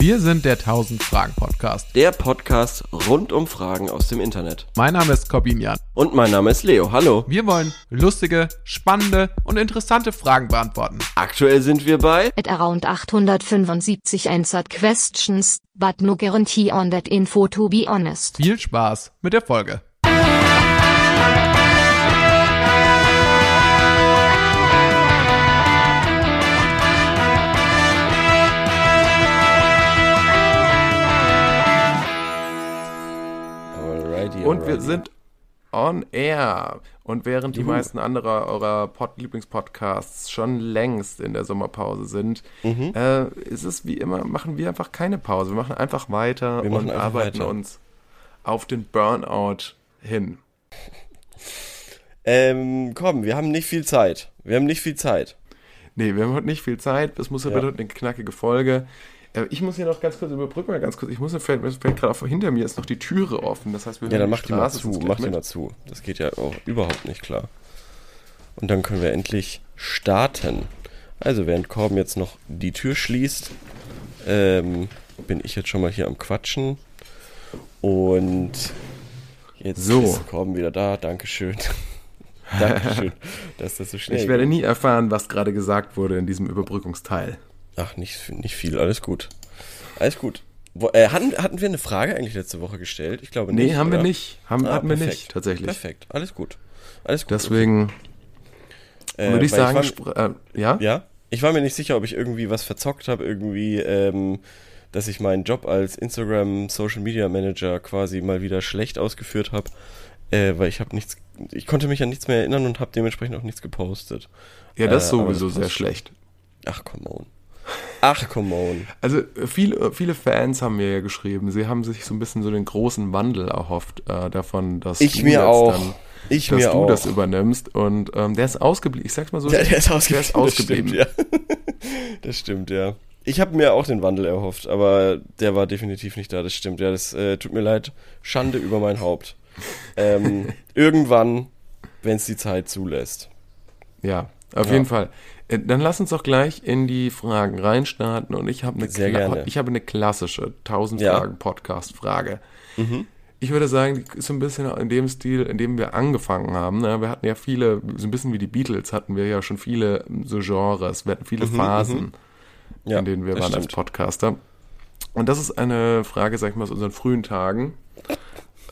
Wir sind der 1000 Fragen Podcast. Der Podcast rund um Fragen aus dem Internet. Mein Name ist Corbinian. Und mein Name ist Leo. Hallo. Wir wollen lustige, spannende und interessante Fragen beantworten. Aktuell sind wir bei At around 875 answered questions, but no guarantee on that info to be honest. Viel Spaß mit der Folge. Alrighty, Und wir sind on air. Und während die Juhu. meisten anderer eurer Pod Lieblingspodcasts schon längst in der Sommerpause sind, Mhm. äh, ist es wie immer, machen wir einfach keine Pause. Wir machen einfach weiter Wir und einfach arbeiten weiter. uns auf den Burnout hin. Ähm, komm, wir haben nicht viel Zeit. Wir haben nicht viel Zeit. Nee, wir haben heute nicht viel Zeit. Es muss ja Ja. bitte eine knackige Folge. Äh, Ich muss hier noch ganz kurz überbrücken, mal ganz kurz. Ich muss, mir fällt, gerade auf, hinter mir ist noch die Türe offen. Das heißt, wir Ja, dann die mach die mal Straße zu. Mach die mal zu. Das geht ja auch überhaupt nicht klar. Und dann können wir endlich starten. Also, während Korben jetzt noch die Tür schließt, ähm, bin ich jetzt schon mal hier am Quatschen. Und jetzt So. ist Korben wieder da. Dankeschön. Dankeschön, dass das so schnell Ich werde nie erfahren, was gerade gesagt wurde in diesem Überbrückungsteil. Ach, nicht, nicht viel. Alles gut. Alles gut. Wo, äh, hatten, hatten wir eine Frage eigentlich letzte Woche gestellt? Ich glaube Nee, nicht. haben wir oder? nicht. Haben, Ah, hatten wir perfekt. nicht, tatsächlich. Perfekt. Alles gut. Alles gut. Deswegen Äh, würde ich weil sagen, war- spr- äh, ja? Ja, ich war mir nicht sicher, ob ich irgendwie was verzockt habe, irgendwie, ähm, dass ich meinen Job als Instagram Social Media Manager quasi mal wieder schlecht ausgeführt habe, äh, weil ich habe nichts, ich konnte mich an nichts mehr erinnern und habe dementsprechend auch nichts gepostet. Ja, das Äh, ist sowieso das sehr schlecht. Ach, come on. Ach, come on. Also viele, viele Fans haben mir ja geschrieben, sie haben sich so ein bisschen so den großen Wandel erhofft äh, davon, dass Ich du mir auch. dann, Ich dass mir du auch. das übernimmst und ähm, der ist ausgeblieben. Ich sag's mal so, Ja, der ist ausgeblieben. Der ist ausgeblieben. Das stimmt, ja. das stimmt, ja. Ich habe mir auch den Wandel erhofft, aber der war definitiv nicht da. Das stimmt, ja. Das äh, tut mir leid. Schande über mein Haupt. Ähm, irgendwann, wenn es die Zeit zulässt. Ja, auf Ja. jeden Fall. Äh, Dann lass uns doch gleich in die Fragen reinstarten und ich habe eine, Sehr gerne. ich habe eine klassische 1000 Ja. Fragen Podcast Frage. Mhm. Ich würde sagen, die ist so ein bisschen in dem Stil, in dem wir angefangen haben. ne? Wir hatten ja viele, so ein bisschen wie die Beatles hatten wir ja schon viele so Genres, wir hatten viele Phasen, Mhm, Ja, in denen wir waren als stimmt. Podcaster. Und das ist eine Frage, sag ich mal, aus unseren frühen Tagen.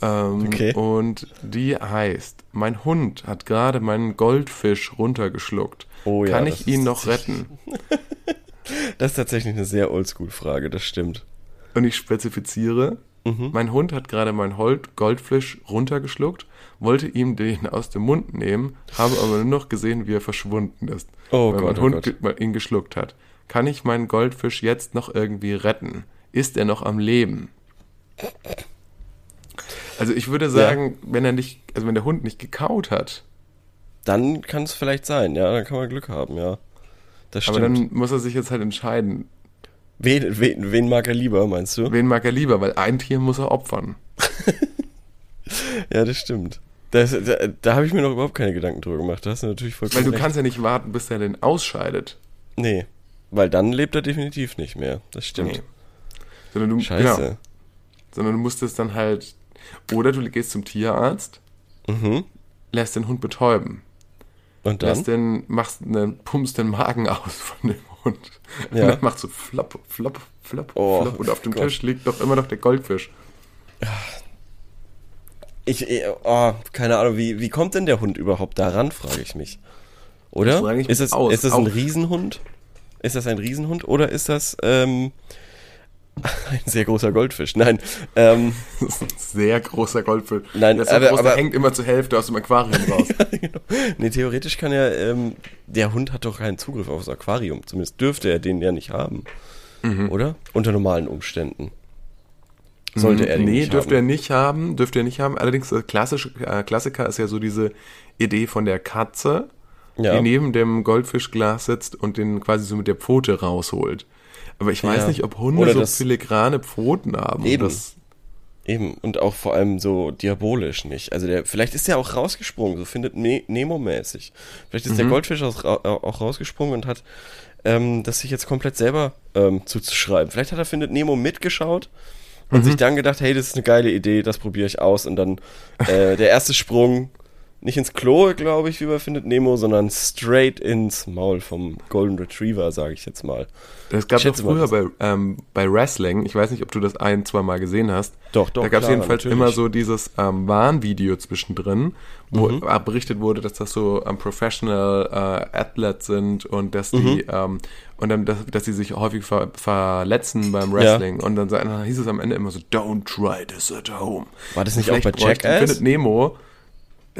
Ähm, Okay. Und die heißt, mein Hund hat gerade meinen Goldfisch runtergeschluckt. Oh ja, Kann ich ihn noch retten? Das ist tatsächlich eine sehr Oldschool-Frage, das stimmt. Und ich spezifiziere, Mhm. mein Hund hat gerade meinen Goldfisch runtergeschluckt, wollte ihm den aus dem Mund nehmen, habe aber nur noch gesehen, wie er verschwunden ist, Oh weil Gott, mein oh Hund Gott. ihn geschluckt hat. Kann ich meinen Goldfisch jetzt noch irgendwie retten? Ist er noch am Leben? Also ich würde sagen, wenn er nicht, also wenn der Hund nicht gekaut hat, Dann kann es vielleicht sein, ja, dann kann man Glück haben, ja. Das aber stimmt. dann muss er sich jetzt halt entscheiden, wen, wen, wen mag er lieber, meinst du? wen mag er lieber, weil ein Tier muss er opfern. Ja, das stimmt. Das, da da habe ich mir noch überhaupt keine Gedanken drüber gemacht. Da hast du natürlich vollkommen Weil du recht. kannst ja nicht warten, bis er den ausscheidet. Nee, weil dann lebt er definitiv nicht mehr. Das stimmt. Nee. Sondern du, Scheiße. Genau, sondern du musst es dann halt, oder du gehst zum Tierarzt, Mhm. lässt den Hund betäuben. Und dann? Lässt den, machst den, pumpst den Magen aus von dem Hund. Ja. Und dann macht so flop, flop, flop, Oh, flop. Und auf dem Gott. Tisch liegt doch immer noch der Goldfisch. Ich, oh, keine Ahnung, wie, wie kommt denn der Hund überhaupt daran, frage ich mich. Oder? Ich ist mich das, aus. ist das ein Auch. Riesenhund? Ist das ein Riesenhund oder ist das ähm, ein sehr großer Goldfisch? Nein, ähm, Das ist ein sehr großer Goldfisch. Nein, der aber- groß, der aber- hängt immer zur Hälfte aus dem Aquarium raus. genau. Nee, theoretisch kann ja, ähm, der Hund hat doch keinen Zugriff aufs Aquarium. Zumindest dürfte er den ja nicht haben. Mhm. Oder? Unter normalen Umständen. Sollte er den nee, nicht dürfte haben. er nicht haben, dürfte er nicht haben. Allerdings, äh, klassisch, äh, Klassiker ist ja so diese Idee von der Katze, Ja. die neben dem Goldfischglas sitzt und den quasi so mit der Pfote rausholt. Aber ich weiß Ja. nicht, ob Hunde Oder so das- filigrane Pfoten haben. um Eben. Das, Eben, und auch vor allem so diabolisch nicht. Also der, vielleicht ist der auch rausgesprungen, so findet ne Nemo-mäßig. Vielleicht ist der Mhm. Goldfisch auch, auch rausgesprungen und hat ähm, das sich jetzt komplett selber ähm, zuzuschreiben. Vielleicht hat er Findet Nemo mitgeschaut und Mhm. sich dann gedacht, hey, das ist eine geile Idee, das probiere ich aus. Und dann äh, der erste Sprung, nicht ins Klo, glaube ich, wie bei Findet Nemo, sondern straight ins Maul vom Golden Retriever, sage ich jetzt mal. Es gab mal, früher bei, ähm, bei Wrestling, ich weiß nicht, ob du das ein, zwei Mal gesehen hast. Doch, doch, Da gab es jedenfalls natürlich. immer so dieses ähm, Warnvideo zwischendrin, wo Mhm. berichtet wurde, dass das so ähm, Professional äh, Athletes sind und dass die Mhm. ähm, und dann, dass, dass sie sich häufig ver verletzen beim Wrestling. Und dann, dann hieß es am Ende immer so, don't try this at home. War das nicht Und auch bei vielleicht Jackass? Findet Nemo,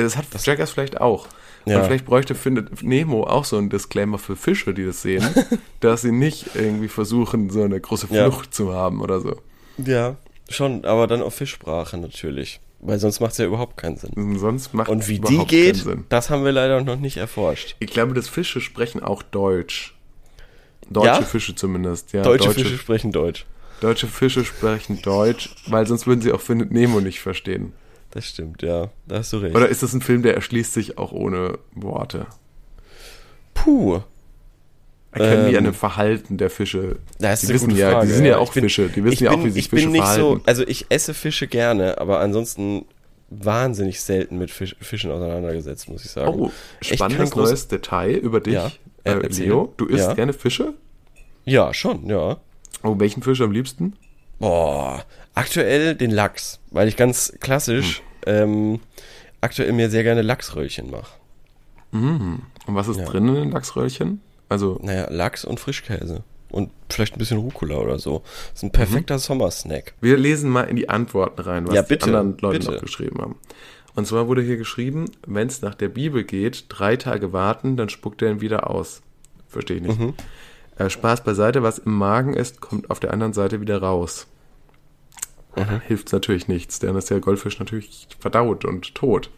das hat Jackass vielleicht auch. Ja. Und vielleicht bräuchte Findet Nemo auch so einen Disclaimer für Fische, die das sehen, dass sie nicht irgendwie versuchen, so eine große Ja. Flucht zu haben oder so. Ja, schon, aber dann auf Fischsprache natürlich. Weil sonst macht es ja überhaupt keinen Sinn. Sonst macht Und wie die geht, das haben wir leider noch nicht erforscht. Ich glaube, dass Fische sprechen auch Deutsch. Deutsche Ja? Fische zumindest, ja. Deutsche, Fische sprechen Deutsch. Deutsche Fische sprechen Deutsch, weil sonst würden sie auch Findet Nemo nicht verstehen. Das stimmt, ja. Da hast du recht. Oder ist das ein Film, der erschließt sich auch ohne Worte? Puh. Erkennen die Ähm, an dem Verhalten der Fische? Das ist die wissen ja, Frage. die sind ja ja. auch bin- Fische, die wissen ja bin, auch, wie sich ich Fische bin nicht verhalten. so, also ich esse Fische gerne, aber ansonsten wahnsinnig selten mit Fisch, Fischen auseinandergesetzt, muss ich sagen. Oh, spannendes groß- neues Detail über dich, Ja, äh. Leo. Du isst Ja. gerne Fische? Ja, schon, ja. Oh, welchen Fisch am liebsten? Boah, aktuell den Lachs, weil ich ganz klassisch Hm. ähm, aktuell mir sehr gerne Lachsröllchen mache. Und was ist Ja. drin in den Lachsröllchen? Also, Naja, Lachs und Frischkäse. Und vielleicht ein bisschen Rucola oder so. Das ist ein perfekter Mhm. Sommersnack. wir lesen mal in die Antworten rein, was Ja, bitte, die anderen Leute bitte. noch geschrieben haben. Und zwar wurde hier geschrieben, wenn es nach der Bibel geht, drei Tage warten, dann spuckt er ihn wieder aus. Verstehe ich Mhm. Äh, Spaß beiseite, was im Magen ist, kommt auf der anderen Seite wieder raus. Mhm. Hilft natürlich nichts, denn ist der Goldfisch natürlich verdaut und tot.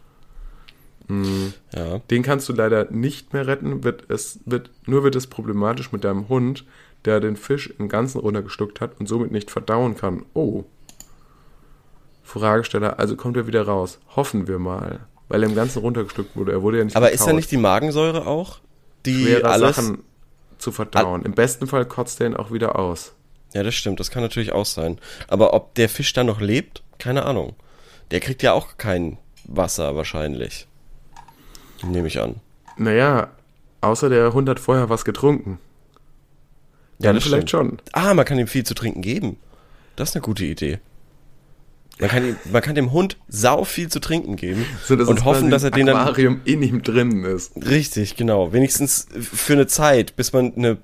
Ja. Den kannst du leider nicht mehr retten. Wird es, wird, nur wird es problematisch mit deinem Hund, der den Fisch im Ganzen runtergeschluckt hat und somit nicht verdauen kann. Oh. Fragesteller, also kommt er wieder raus. Hoffen wir mal. Weil er im Ganzen runtergeschluckt wurde. Er wurde ja nicht Aber ist da gekaut. nicht die Magensäure auch? Die schwere alles. Sachen zu verdauen. Im besten Fall kotzt er ihn auch wieder aus. Ja, das stimmt, das kann natürlich auch sein. Aber ob der Fisch da noch lebt, keine Ahnung. Der kriegt ja auch kein Wasser wahrscheinlich. Nehme ich an. Naja, außer der Hund hat vorher was getrunken. Ja, Dann das vielleicht stimmt. schon. Ah, man kann ihm viel zu trinken geben. Das ist eine gute Idee. Man kann, ihm, man kann dem Hund sau viel zu trinken geben So, dass und es hoffen, dass er ein den dann Aquarium in ihm drin ist. richtig, genau, wenigstens für eine Zeit, bis man eine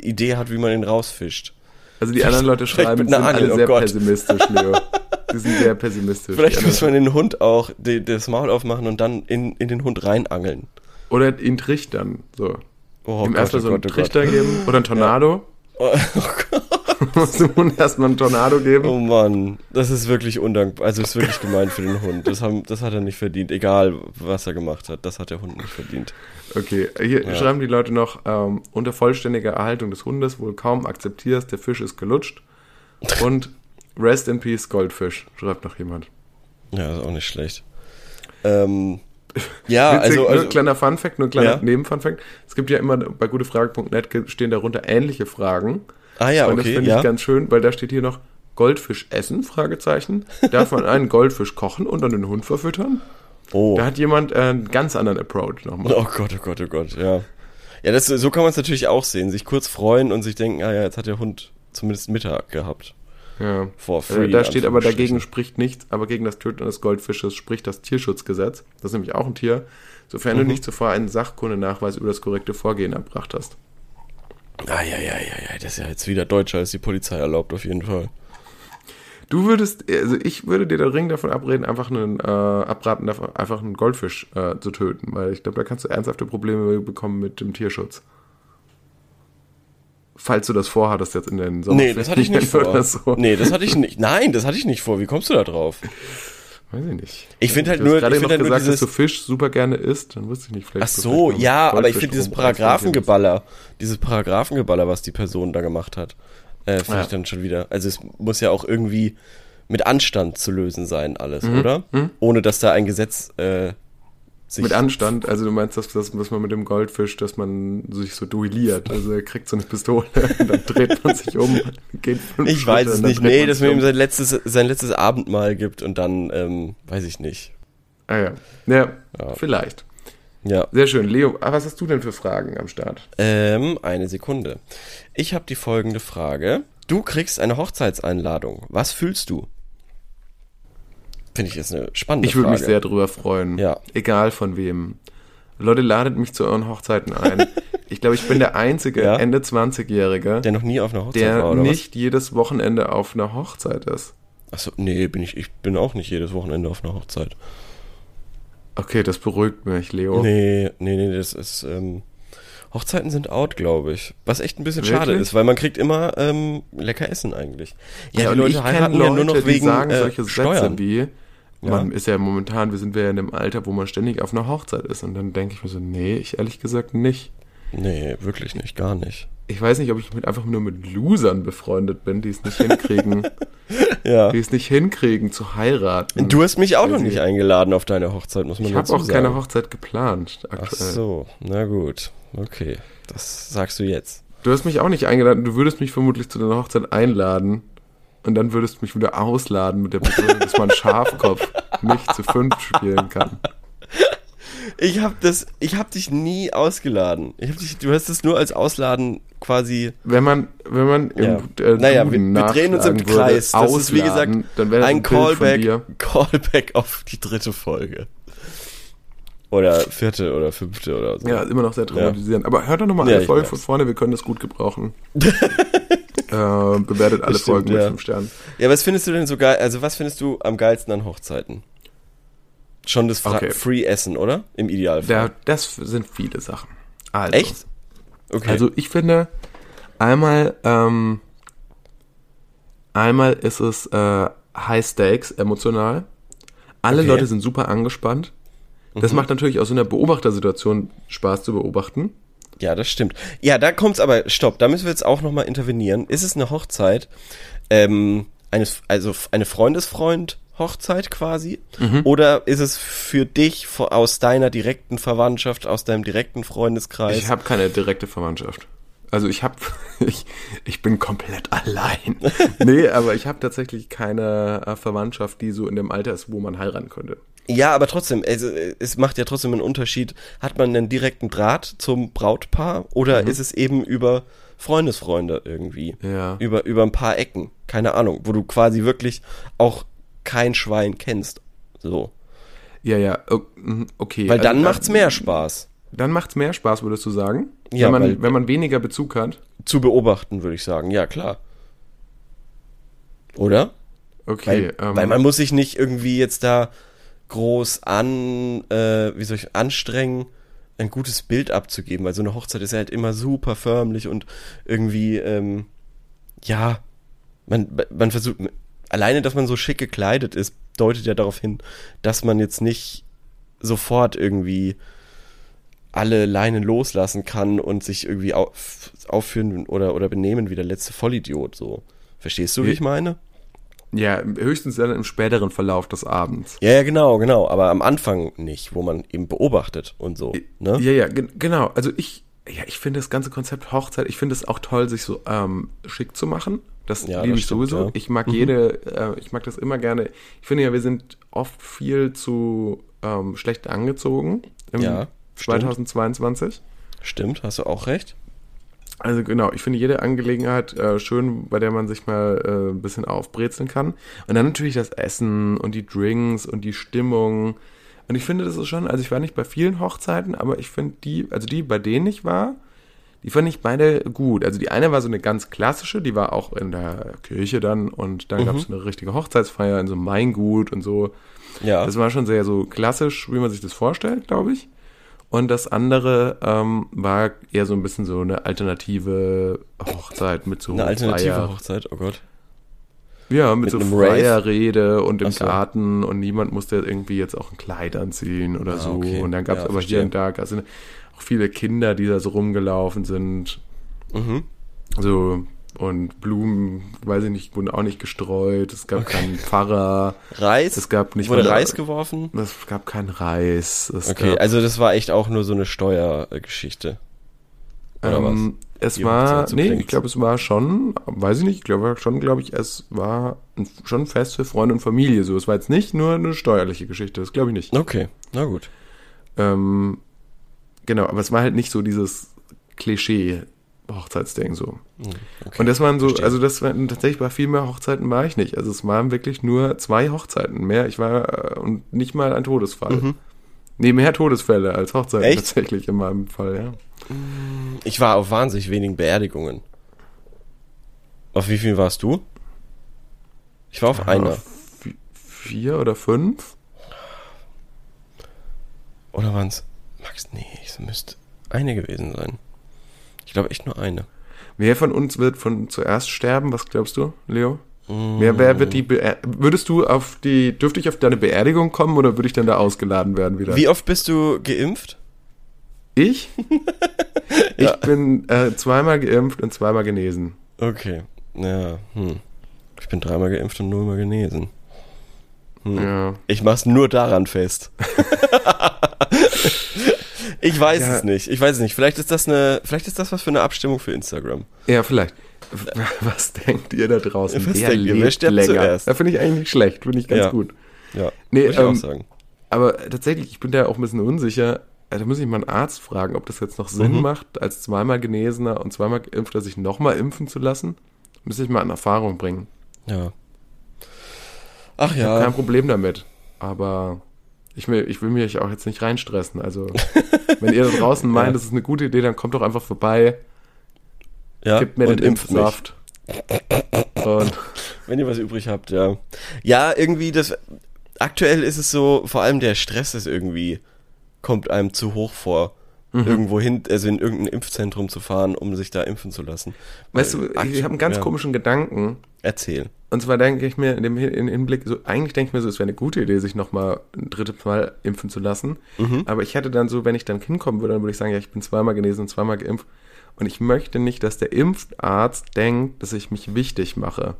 Idee hat, wie man ihn rausfischt. Also die anderen Leute schreiben, sind Angel, alle oh sehr Gott. pessimistisch, Leo. Die sind sehr pessimistisch. Vielleicht muss man den Hund auch die, das Maul aufmachen und dann in, in den Hund reinangeln. Oder ihn trichtern. So. Oh Ihm Gott, erstmal oh so einen Gott, oh Gott. Trichter geben oder einen Tornado. Oh, Muss dem Hund erstmal einen Tornado geben. Oh Mann, das ist wirklich undankbar. Also ist wirklich gemein für den Hund. Das, haben, das hat er nicht verdient. Egal, was er gemacht hat. Das hat der Hund nicht verdient. Okay, hier schreiben die Leute noch, ähm, unter vollständiger Erhaltung des Hundes wohl kaum akzeptierst, der Fisch ist gelutscht. Und Rest in Peace Goldfisch, schreibt noch jemand. Ja, ist auch nicht schlecht. Ähm, ja, Witzig, also, nur also ein kleiner Funfact, nur ein kleiner Ja. Nebenfunfact. Es gibt ja immer bei gutefrage.net stehen darunter ähnliche Fragen. Ah ja, Und das okay, finde ja. ich ganz schön, weil da steht hier noch Goldfisch essen, Fragezeichen. Darf man einen Goldfisch kochen und dann den Hund verfüttern? oh. Da hat jemand äh, einen ganz anderen Approach nochmal. oh Gott, oh Gott, oh Gott, ja. Ja, das, so kann man es natürlich auch sehen. Sich kurz freuen und sich denken, ah ja, jetzt hat der Hund zumindest Mittag gehabt. Ja. For free. Äh, da steht aber dagegen spricht nichts, aber gegen das Töten eines Goldfisches spricht das Tierschutzgesetz. Das ist nämlich auch ein Tier, sofern Mhm. du nicht zuvor einen Sachkundenachweis über das korrekte Vorgehen erbracht hast. Ah ja, ja, ja, ja, das ist ja jetzt wieder deutscher als die Polizei erlaubt, auf jeden Fall. Du würdest, also ich würde dir den Ring davon abreden, einfach einen, äh, abraten, davon, einfach einen Goldfisch äh, zu töten, weil ich glaube, da kannst du ernsthafte Probleme bekommen mit dem Tierschutz. Falls du das vorhattest jetzt in den Sommer. Nee, das hatte ich nicht vor. So. Nee, das hatte ich nicht. Nein, das hatte ich nicht vor. Wie kommst du da drauf? Weiß ich nicht. Ich finde halt Du hast nur, ich finde halt nur gesagt, dieses, dass du Fisch super gerne isst, dann wusste ich nicht, vielleicht. Ach so, ja, aber ich finde dieses Paragraphengeballer, dieses Paragraphengeballer, was die Person da gemacht hat, äh, finde Ja. ich dann schon wieder. Also es muss ja auch irgendwie mit Anstand zu lösen sein, alles, oder? Ohne dass da ein Gesetz äh, sich. Mit Anstand, also du meinst, dass, dass, dass man mit dem Goldfisch, dass man sich so duelliert. Also er kriegt so eine Pistole und dann dreht man sich um, geht fünf Ich weiß Schritte es und dann nicht. Nee, dass man ihm sein letztes, sein letztes Abendmahl gibt und dann, ähm, weiß ich nicht. Ah ja. ja. Ja. vielleicht. Ja. Sehr schön. Leo, ah, was hast du denn für Fragen am Start? Ähm, eine Sekunde. Ich habe die folgende Frage. Du kriegst eine Hochzeitseinladung. Was fühlst du? Finde ich jetzt eine spannende Ich würde mich sehr drüber freuen. Ja. Egal von wem. Leute, ladet mich zu euren Hochzeiten ein. ich glaube, ich bin der einzige Ja. Ende 20-Jährige, Der noch nie auf einer Hochzeit der war, oder nicht jedes Wochenende auf einer Hochzeit ist. was? Achso, nee, bin ich, ich bin auch nicht jedes Wochenende auf einer Hochzeit. Okay, das beruhigt mich, Leo. Nee, nee, nee, das ist, ähm, Hochzeiten sind out, glaube ich. Was echt ein bisschen schade Wirklich? ist, weil man kriegt immer ähm, lecker Essen eigentlich. Ja, und die Leute heiraten ja nur noch Leute, die wegen sagen äh, solche Sätze Steuern. wie, man Ja. ist ja momentan, wir sind ja in dem Alter, wo man ständig auf einer Hochzeit ist. Und dann denke ich mir so, nee, ich ehrlich gesagt nicht. Nee, wirklich nicht, gar nicht. Ich weiß nicht, ob ich mit, einfach nur mit Losern befreundet bin, die es nicht hinkriegen, Ja. die es nicht hinkriegen zu heiraten. Du hast mich auch noch nicht eingeladen auf deine Hochzeit, muss man ich habe dazu auch sagen. keine Hochzeit geplant Ach aktuell. so, na gut. Okay, das sagst du jetzt. Du hast mich auch nicht eingeladen, du würdest mich vermutlich zu deiner Hochzeit einladen und dann würdest du mich wieder ausladen mit der Begründung, dass man Schafkopf nicht zu fünf spielen kann. Ich hab das, ich hab dich nie ausgeladen. Ich hab dich, du hast es nur als Ausladen quasi Wenn man, wenn man im Ja. äh, Naja, wir, wir drehen uns im würde, Kreis. Das ist wie gesagt ausladen, dann wäre ein Callback. Callback auf die dritte Folge. Oder vierte oder fünfte oder so. Ja, immer noch sehr traumatisierend. Aber hört doch nochmal Ja, alle Folgen von vorne, wir können das gut gebrauchen. äh, bewertet alle stimmt, Folgen mit ja. fünf Sternen. Ja, was findest du denn so geil? Also, was findest du am geilsten an Hochzeiten? Schon das Fra Okay. Free Essen, oder? Im Idealfall. Da, das sind viele Sachen. Also, Echt? Okay. Also ich finde, einmal, ähm, einmal ist es äh, High Stakes emotional. Alle Okay. Leute sind super angespannt. Das Mhm. macht natürlich aus so einer Beobachtersituation Spaß zu beobachten. Ja, das stimmt. Ja, da kommt's aber, stopp, da müssen wir jetzt auch nochmal intervenieren. Ist es eine Hochzeit, ähm, eines, also eine Freundesfreund-Hochzeit quasi? Mhm. Oder ist es für dich aus deiner direkten Verwandtschaft, aus deinem direkten Freundeskreis? Ich habe keine direkte Verwandtschaft. Also ich habe, ich, ich bin komplett allein. nee, aber ich habe tatsächlich keine äh, Verwandtschaft, die so in dem Alter ist, wo man heiraten könnte. Ja, aber trotzdem, also, äh, es macht ja trotzdem einen Unterschied. Hat man einen direkten Draht zum Brautpaar oder ist es eben über Freundesfreunde irgendwie? Ja. Über, über ein paar Ecken. Keine Ahnung, wo du quasi wirklich auch kein Schwein kennst. So. Ja, ja, mhm, okay. Weil Also, dann äh, macht's mehr Spaß. Dann macht's mehr Spaß, würdest du sagen? Ja, wenn, man, weil- wenn man weniger Bezug hat. Zu beobachten, würde ich sagen. Ja, klar. Oder? Okay. Weil, ähm, weil man muss sich nicht irgendwie jetzt da groß an, äh, wie soll ich, anstrengen, ein gutes Bild abzugeben, weil so eine Hochzeit ist ja halt immer super förmlich und irgendwie, ähm, ja, man, man versucht, alleine, dass man so schick gekleidet ist, deutet ja darauf hin, dass man jetzt nicht sofort irgendwie alle Leinen loslassen kann und sich irgendwie auf, aufführen oder, oder benehmen wie der letzte Vollidiot, so. Verstehst du, wie ich meine? Ja, höchstens dann im späteren Verlauf des Abends. Ja, ja, genau, genau, aber am Anfang nicht, wo man eben beobachtet und so, ne? Ja, ja, gen- genau. Also ich, ja, ich finde das ganze Konzept Hochzeit, ich finde es auch toll, sich so ähm, schick zu machen. Das Ja, liebe das ich stimmt, sowieso. ja. Mhm. Ich mag jede, äh, ich mag das immer gerne. Ich finde ja, wir sind oft viel zu ähm, schlecht angezogen im Ja, stimmt. 2022. Stimmt, hast du auch recht. Also genau, ich finde jede Angelegenheit äh, schön, bei der man sich mal äh, ein bisschen aufbrezeln kann. Und dann natürlich das Essen und die Drinks und die Stimmung. Und ich finde, das ist schon, also ich war nicht bei vielen Hochzeiten, aber ich finde die, also die, bei denen ich war, die fand ich beide gut. Also die eine war so eine ganz klassische, die war auch in der Kirche dann und dann gab es eine richtige Hochzeitsfeier in so einem Weingut und so. Ja. Das war schon sehr so klassisch, wie man sich das vorstellt, glaube ich. Und das andere ähm, war eher so ein bisschen so eine alternative Hochzeit mit so Eine alternative freier, Hochzeit, oh Gott. ja, mit, mit so freier? Rede und im so. Garten und niemand musste irgendwie jetzt auch ein Kleid anziehen oder Ah, so. okay. Und dann gab es Ja, aber verstehe. hier und da also auch viele Kinder, die da so rumgelaufen sind. Mhm. So und Blumen, weiß ich nicht, wurden auch nicht gestreut. Es gab keinen Pfarrer. Reis? Es gab nicht Wurde mal- Reis geworfen? Es gab keinen Reis. Es Okay, gab, also das war echt auch nur so eine Steuergeschichte. Oder ähm, es Wie war, nee, ich glaube, es war schon, weiß ich nicht, ich glaube schon, glaube ich, es war ein, schon ein Fest für Freunde und Familie. So, es war jetzt nicht nur eine steuerliche Geschichte, das glaube ich nicht. was? Okay, na gut. Ähm, genau, aber es war halt nicht so dieses Klischee Hochzeitsding so. Hm, Okay. Und das waren so, verstehe. also das waren tatsächlich bei viel mehr Hochzeiten war ich nicht. Also es waren wirklich nur zwei Hochzeiten mehr. Ich war äh, und nicht mal ein Todesfall. Mhm. Nee, mehr Todesfälle als Hochzeiten Echt? tatsächlich in meinem Fall, ja. Ich war auf wahnsinnig wenigen Beerdigungen. Auf wie viel warst du? Ich war auf einer. V- Vier oder fünf? Oder waren es. Max, nee, es müsste eine gewesen sein. Ich glaube echt nur eine. Wer von uns wird von zuerst sterben? Was glaubst du, Leo? Mm. Wer, wer wird die Beer würdest du auf die dürfte ich auf deine Beerdigung kommen oder würde ich dann da ausgeladen werden wieder? Wie oft bist du geimpft? Ich? ich Ja. bin äh, zweimal geimpft und zweimal genesen. Okay. Ja, hm. Ich bin dreimal geimpft und nullmal genesen. Hm. Ja. Ich mach's nur daran fest. ich weiß Ja. es nicht. Ich weiß es nicht. Vielleicht ist das eine, vielleicht ist das was für eine Abstimmung für Instagram. Ja, vielleicht. Was denkt ihr da draußen? Was denkt ihr? Wer stirbt zuerst? Da finde ich eigentlich nicht schlecht, finde ich ganz Ja. gut. Ja. Nee, würde ich ähm, auch sagen. Aber tatsächlich, ich bin da auch ein bisschen unsicher. Äh, Da muss ich mal einen Arzt fragen, ob das jetzt noch Sinn Mhm. macht, als zweimal Genesener und zweimal Geimpfter sich nochmal impfen zu lassen. Müsste ich mal in Erfahrung bringen. Ja. Ach Ich habe ja. kein Problem damit. Aber ich will, ich will mich auch jetzt nicht reinstressen. Also, wenn ihr da draußen meint, Ja. das ist eine gute Idee, dann kommt doch einfach vorbei, ja. gibt mir den. Impfsaft. Und Wenn ihr was übrig habt, ja. Ja, irgendwie das. Aktuell ist es so, vor allem der Stress ist irgendwie, kommt einem zu hoch vor. Mhm. Irgendwo hin, also in irgendein Impfzentrum zu fahren, um sich da impfen zu lassen. weißt du, Weil ich habe einen ganz ja. komischen Gedanken. Erzähl. Und zwar denke ich mir in dem Hin- in Hinblick, so, eigentlich denke ich mir so, es wäre eine gute Idee, sich nochmal ein drittes Mal impfen zu lassen. Mhm. Aber ich hätte dann so, wenn ich dann hinkommen würde, dann würde ich sagen, ja, ich bin zweimal genesen und zweimal geimpft. Und ich möchte nicht, dass der Impfarzt denkt, dass ich mich wichtig mache.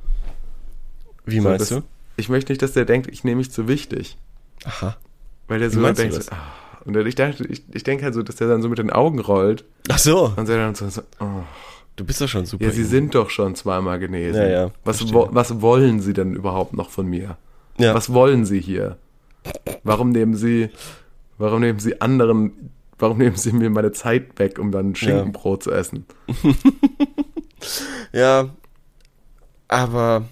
Wie So, meinst das, du? Ich möchte nicht, dass der denkt, ich nehme mich zu wichtig. Aha. Weil der so denkt, so, ah. Und ich, dachte, ich, ich denke halt so, dass der dann so mit den Augen rollt Ach so. und dann so, so oh, Du bist doch schon super. ja, Sie in- sind doch schon zweimal genesen. Ja, ja, was, wo, was wollen Sie denn überhaupt noch von mir? Ja. Was wollen Sie hier? Warum nehmen Sie, warum nehmen Sie anderen, warum nehmen Sie mir meine Zeit weg, um dann Schinkenbrot zu essen? Ja. Aber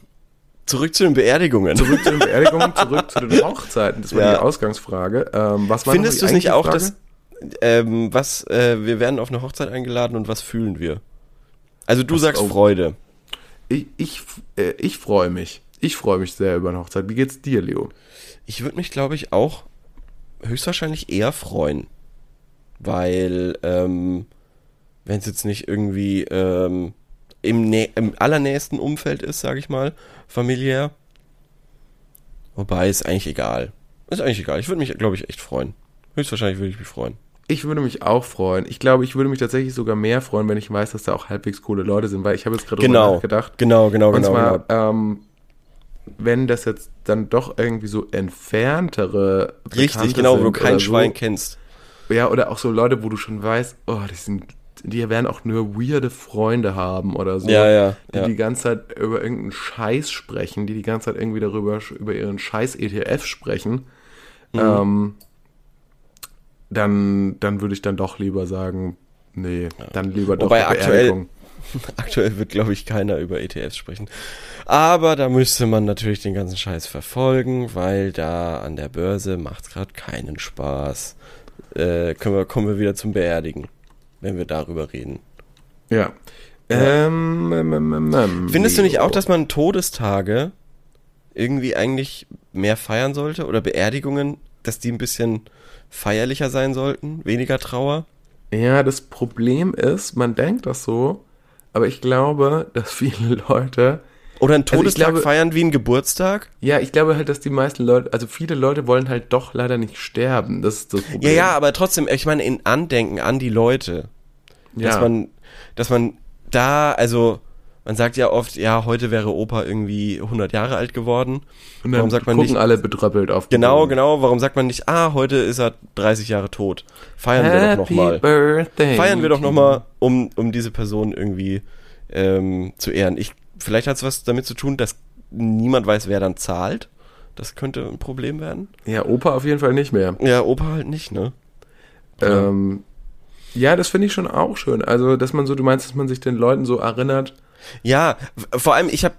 zurück zu den Beerdigungen. Zurück zu den Beerdigungen, zurück zu den Hochzeiten. Das war Ja. die Ausgangsfrage. Ähm, was war Findest du es nicht auch, eigentliche dass ähm, was äh, wir werden auf eine Hochzeit eingeladen und was fühlen wir? Also du Was- sagst oh. Freude. Ich, ich, äh, ich freue mich. Ich freue mich sehr über eine Hochzeit. Wie geht's dir, Leo? Ich würde mich, glaube ich, auch höchstwahrscheinlich eher freuen. Weil, ähm, wenn es jetzt nicht irgendwie ähm, im, im allernächsten Umfeld ist, sage ich mal, familiär. Wobei, ist eigentlich egal. Ist eigentlich egal. Ich würde mich, glaube ich, echt freuen. Höchstwahrscheinlich würde ich mich freuen. Ich würde mich auch freuen. Ich glaube, ich würde mich tatsächlich sogar mehr freuen, wenn ich weiß, dass da auch halbwegs coole Leute sind, weil ich habe jetzt gerade Genau. nachgedacht. Genau, genau, Und genau. zwar, genau. ähm, wenn das jetzt dann doch irgendwie so entferntere Richtig, Bekannte genau, wo du kein Schwein so, kennst. Ja, oder auch so Leute, wo du schon weißt, oh, die sind, die werden auch nur weirde Freunde haben oder so. Ja, ja, Die ja. die ganze Zeit über irgendeinen Scheiß sprechen, die die ganze Zeit irgendwie darüber, über ihren Scheiß ETF sprechen. Mhm. Ähm, dann, dann würde ich dann doch lieber sagen, nee, dann lieber doch Wobei aktuell-. Aktuell wird, glaube ich, keiner über ETFs sprechen. Aber da müsste man natürlich den ganzen Scheiß verfolgen, weil da an der Börse macht's gerade keinen Spaß. Äh, können wir, kommen wir wieder zum Beerdigen, wenn wir darüber reden. Ja. Ähm, ähm, ähm, ähm, ähm, Findest du nicht auch, dass man Todestage irgendwie eigentlich mehr feiern sollte oder Beerdigungen, dass die ein bisschen feierlicher sein sollten, weniger Trauer? Ja, das Problem ist, man denkt das so, aber ich glaube, dass viele Leute, Oder einen Also Todestag glaube- feiern wie ein Geburtstag? ja, ich glaube halt, dass die meisten Leute, also viele Leute wollen halt doch leider nicht sterben. Das ist das Ja, Problem. ja, aber trotzdem, ich meine, in Andenken an die Leute. dass ja. man, dass man da, also, Man sagt ja oft, ja, heute wäre Opa irgendwie 100 Jahre alt geworden. Und warum sagt man gucken nicht, alle betröppelt auf genau, Blumen. genau, warum sagt man nicht, ah, heute ist er 30 Jahre tot. Feiern wir doch Happy nochmal. Feiern wir doch nochmal, um, um diese Person irgendwie ähm, zu ehren. Ich, vielleicht hat es was damit zu tun, dass niemand weiß, wer dann zahlt. Das könnte ein Problem werden. Ja, Opa auf jeden Fall nicht mehr. Ja, Opa halt nicht, ne? Ja. Ähm, ja, das finde ich schon auch schön. Also, dass man so, du meinst, dass man sich den Leuten so erinnert. Ja, vor allem, ich habe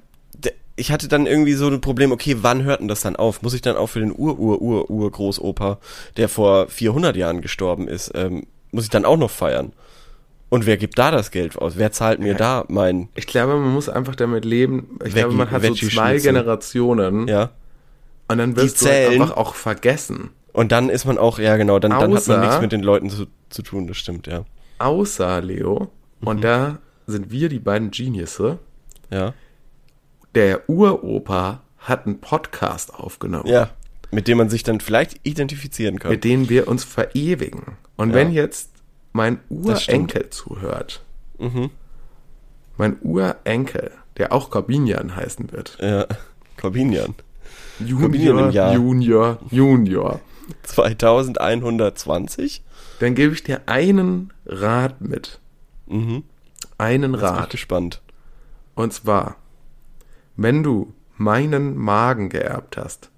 ich hatte dann irgendwie so ein Problem, okay, wann hört denn das dann auf? Muss ich dann auch für den Ur-Ur-Ur-Ur-Großopa, der vor 400 Jahren gestorben ist, ähm, muss ich dann auch noch feiern? Und wer gibt da das Geld aus? Wer zahlt mir da mein, Ich glaube, man muss einfach damit leben. Ich Veggie- glaube, man hat so Veggie zwei Schnitzel. Generationen ja? und dann wirst du zählen. einfach auch vergessen. Und dann ist man auch, ja genau, dann, dann hat Außer- man nichts mit den Leuten zu, zu tun, das stimmt, ja. Außer Leo. Mhm. Und da sind wir die beiden Geniusse. Ja. Der Uropa hat einen Podcast aufgenommen, Ja. Mit dem man sich dann vielleicht identifizieren kann. mit dem wir uns verewigen. Und Ja. wenn jetzt mein. Urenkel zuhört, Mhm. mein Urenkel, der auch Corbinian heißen wird, Ja. Corbinian. Corbinian Junior, im Jahr. Junior, Junior, 2120? dann gebe ich dir einen Rat mit. Mhm. Einen bin ich Rat. gespannt. Und zwar, wenn du meinen Magen geerbt hast,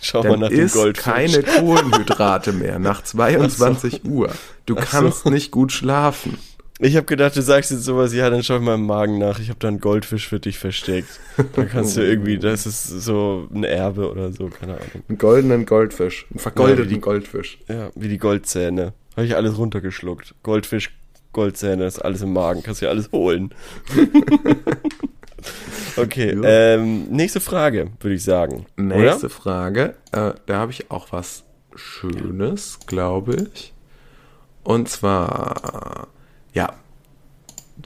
Schau mal dann nach dem isst Goldfisch. keine Kohlenhydrate mehr nach 22 Uhr. Du Ach so. kannst nicht gut schlafen. Ich habe gedacht, du sagst jetzt sowas, ja, dann schau ich mal im Magen nach. Ich habe da einen Goldfisch für dich versteckt. Dann kannst du irgendwie, das ist so ein Erbe oder so, keine Ahnung. Einen goldenen Goldfisch, einen vergoldeten Ja, die- Goldfisch. Ja, wie die Goldzähne. Habe ich alles runtergeschluckt. Goldfisch, Goldzähne, ist alles im Magen. Kannst dir alles holen. okay, Ja. ähm, nächste Frage, würde ich sagen. Nächste Oder? Frage, äh, da habe ich auch was Schönes, glaube ich. Und zwar, ja,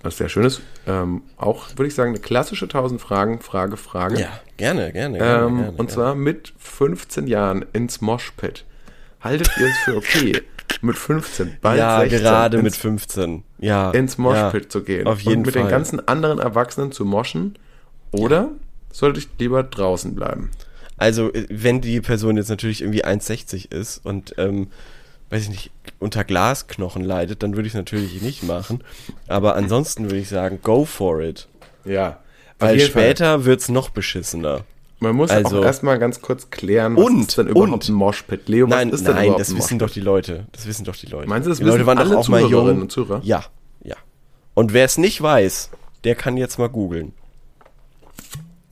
was sehr Schönes. Ähm, auch, würde ich sagen, eine klassische 1000 Fragen, Frage, Frage. Ja, gerne, gerne, gerne. Ähm, gerne und gerne. zwar mit 15 Jahren ins Moshpit. Haltet ihr es für okay, mit 15, bald ja, 16, gerade ins, mit 15. Ja. ins Moshpit ja, zu gehen Auf jeden und mit Fall. den ganzen anderen Erwachsenen zu moschen? Oder sollte ich lieber draußen bleiben? Also, äh, wenn die Person jetzt natürlich irgendwie 1,60 ist und, ähm, weiß ich nicht, unter Glasknochen leidet, dann würde ich es natürlich nicht machen. Aber ansonsten würde ich sagen, go for it. Ja. Weil später wird's noch beschissener. Man muss also- auch erstmal ganz kurz klären, was Und- ist denn überhaupt und- ein Moshpit? Leo, was Nein, ist denn nein, überhaupt das wissen doch die Leute. Das wissen doch die Leute. Meinst du, das die Leute wissen waren doch alle auch mal jung. und Zuhörer? Ja, ja. Und wer es nicht weiß, der kann jetzt mal googeln.